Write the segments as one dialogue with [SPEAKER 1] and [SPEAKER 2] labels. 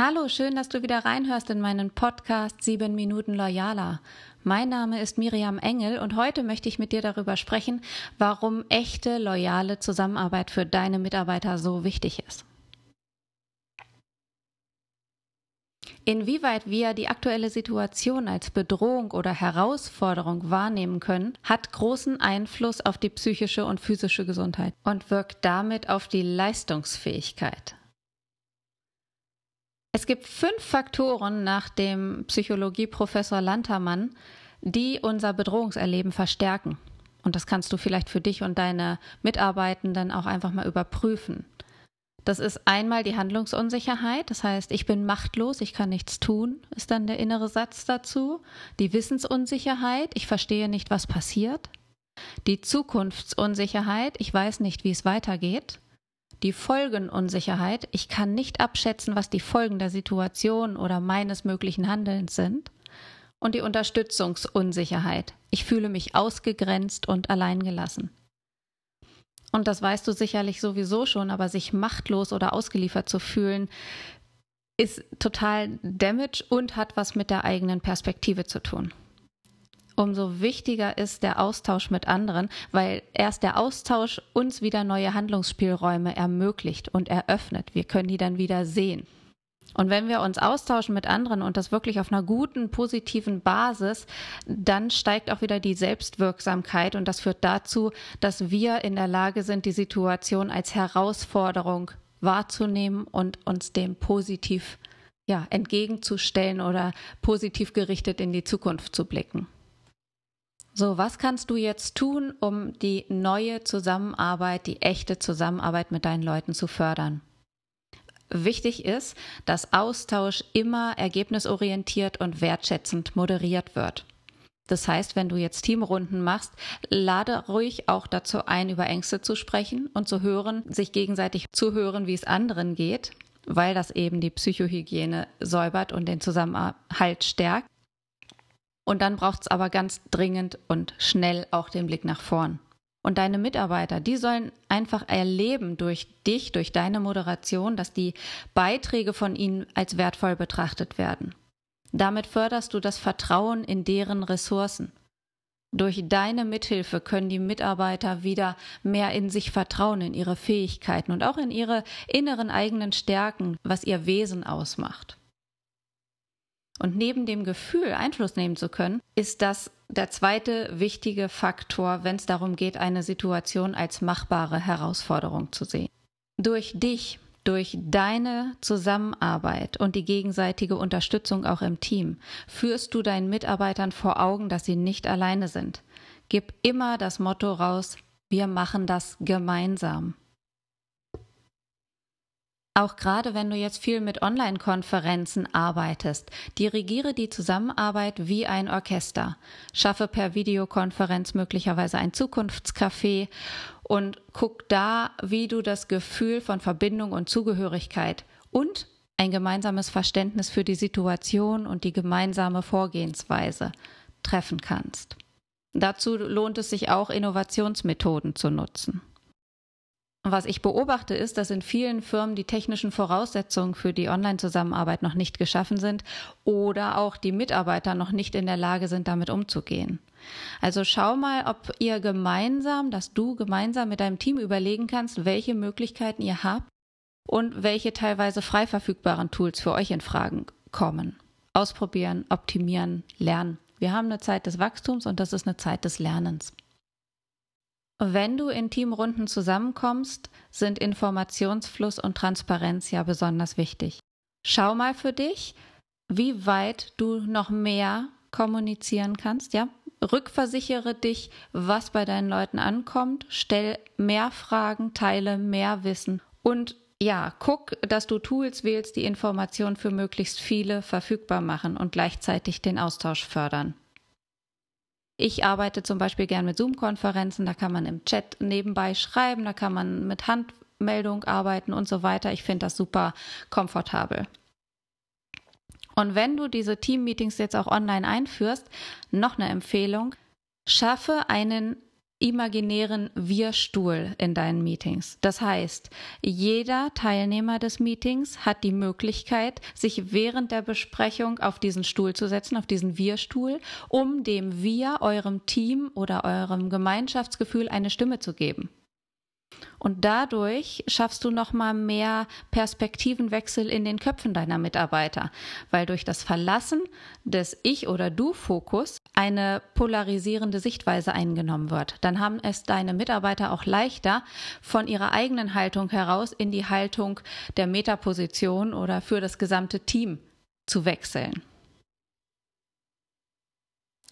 [SPEAKER 1] Hallo, schön, dass du wieder reinhörst in meinen Podcast 7 Minuten Loyaler. Mein Name ist Miriam Engel und heute möchte ich mit dir darüber sprechen, warum echte, loyale Zusammenarbeit für deine Mitarbeiter so wichtig ist. Inwieweit wir die aktuelle Situation als Bedrohung oder Herausforderung wahrnehmen können, hat großen Einfluss auf die psychische und physische Gesundheit und wirkt damit auf die Leistungsfähigkeit. Es gibt fünf Faktoren nach dem Psychologieprofessor Lantermann, die unser Bedrohungserleben verstärken. Und das kannst du vielleicht für dich und deine Mitarbeitenden auch einfach mal überprüfen. Das ist einmal die Handlungsunsicherheit, das heißt, ich bin machtlos, ich kann nichts tun, ist dann der innere Satz dazu. Die Wissensunsicherheit, ich verstehe nicht, was passiert. Die Zukunftsunsicherheit, ich weiß nicht, wie es weitergeht die Folgenunsicherheit. Ich kann nicht abschätzen, was die Folgen der Situation oder meines möglichen Handelns sind. Und die Unterstützungsunsicherheit. Ich fühle mich ausgegrenzt und alleingelassen. Und das weißt du sicherlich sowieso schon, aber sich machtlos oder ausgeliefert zu fühlen, ist total damage und hat was mit der eigenen Perspektive zu tun umso wichtiger ist der Austausch mit anderen, weil erst der Austausch uns wieder neue Handlungsspielräume ermöglicht und eröffnet. Wir können die dann wieder sehen. Und wenn wir uns austauschen mit anderen und das wirklich auf einer guten, positiven Basis, dann steigt auch wieder die Selbstwirksamkeit und das führt dazu, dass wir in der Lage sind, die Situation als Herausforderung wahrzunehmen und uns dem positiv ja, entgegenzustellen oder positiv gerichtet in die Zukunft zu blicken. So, was kannst du jetzt tun, um die neue Zusammenarbeit, die echte Zusammenarbeit mit deinen Leuten zu fördern? Wichtig ist, dass Austausch immer ergebnisorientiert und wertschätzend moderiert wird. Das heißt, wenn du jetzt Teamrunden machst, lade ruhig auch dazu ein, über Ängste zu sprechen und zu hören, sich gegenseitig zu hören, wie es anderen geht, weil das eben die Psychohygiene säubert und den Zusammenhalt stärkt. Und dann braucht es aber ganz dringend und schnell auch den Blick nach vorn. Und deine Mitarbeiter, die sollen einfach erleben durch dich, durch deine Moderation, dass die Beiträge von ihnen als wertvoll betrachtet werden. Damit förderst du das Vertrauen in deren Ressourcen. Durch deine Mithilfe können die Mitarbeiter wieder mehr in sich vertrauen, in ihre Fähigkeiten und auch in ihre inneren eigenen Stärken, was ihr Wesen ausmacht. Und neben dem Gefühl, Einfluss nehmen zu können, ist das der zweite wichtige Faktor, wenn es darum geht, eine Situation als machbare Herausforderung zu sehen. Durch dich, durch deine Zusammenarbeit und die gegenseitige Unterstützung auch im Team führst du deinen Mitarbeitern vor Augen, dass sie nicht alleine sind. Gib immer das Motto raus, wir machen das gemeinsam. Auch gerade wenn du jetzt viel mit Online-Konferenzen arbeitest, dirigiere die Zusammenarbeit wie ein Orchester. Schaffe per Videokonferenz möglicherweise ein Zukunftscafé und guck da, wie du das Gefühl von Verbindung und Zugehörigkeit und ein gemeinsames Verständnis für die Situation und die gemeinsame Vorgehensweise treffen kannst. Dazu lohnt es sich auch, Innovationsmethoden zu nutzen. Was ich beobachte, ist, dass in vielen Firmen die technischen Voraussetzungen für die Online-Zusammenarbeit noch nicht geschaffen sind oder auch die Mitarbeiter noch nicht in der Lage sind, damit umzugehen. Also schau mal, ob ihr gemeinsam, dass du gemeinsam mit deinem Team überlegen kannst, welche Möglichkeiten ihr habt und welche teilweise frei verfügbaren Tools für euch in Fragen kommen. Ausprobieren, optimieren, lernen. Wir haben eine Zeit des Wachstums und das ist eine Zeit des Lernens. Wenn du in Teamrunden zusammenkommst, sind Informationsfluss und Transparenz ja besonders wichtig. Schau mal für dich, wie weit du noch mehr kommunizieren kannst, ja? Rückversichere dich, was bei deinen Leuten ankommt, stell mehr Fragen, teile mehr Wissen und ja, guck, dass du Tools wählst, die Informationen für möglichst viele verfügbar machen und gleichzeitig den Austausch fördern. Ich arbeite zum Beispiel gern mit Zoom-Konferenzen, da kann man im Chat nebenbei schreiben, da kann man mit Handmeldung arbeiten und so weiter. Ich finde das super komfortabel. Und wenn du diese Team-Meetings jetzt auch online einführst, noch eine Empfehlung, schaffe einen imaginären Wir-Stuhl in deinen Meetings. Das heißt, jeder Teilnehmer des Meetings hat die Möglichkeit, sich während der Besprechung auf diesen Stuhl zu setzen, auf diesen Wir-Stuhl, um dem Wir, eurem Team oder eurem Gemeinschaftsgefühl eine Stimme zu geben. Und dadurch schaffst du nochmal mehr Perspektivenwechsel in den Köpfen deiner Mitarbeiter, weil durch das Verlassen des Ich- oder Du-Fokus eine polarisierende Sichtweise eingenommen wird. Dann haben es deine Mitarbeiter auch leichter, von ihrer eigenen Haltung heraus in die Haltung der Metaposition oder für das gesamte Team zu wechseln.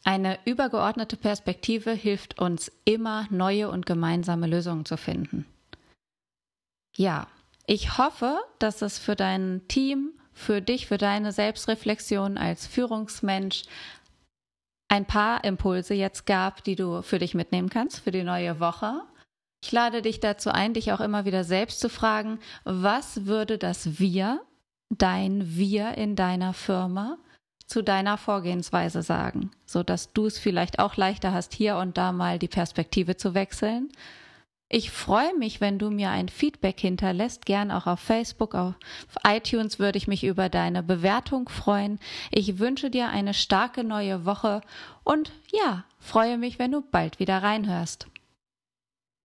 [SPEAKER 1] Eine übergeordnete Perspektive hilft uns immer, neue und gemeinsame Lösungen zu finden. Ja, ich hoffe, dass es für dein Team, für dich, für deine Selbstreflexion als Führungsmensch ein paar Impulse jetzt gab, die du für dich mitnehmen kannst für die neue Woche. Ich lade dich dazu ein, dich auch immer wieder selbst zu fragen, was würde das Wir, dein Wir in deiner Firma zu deiner Vorgehensweise sagen, so dass du es vielleicht auch leichter hast, hier und da mal die Perspektive zu wechseln. Ich freue mich, wenn du mir ein Feedback hinterlässt, gern auch auf Facebook, auf iTunes würde ich mich über deine Bewertung freuen. Ich wünsche dir eine starke neue Woche und ja, freue mich, wenn du bald wieder reinhörst.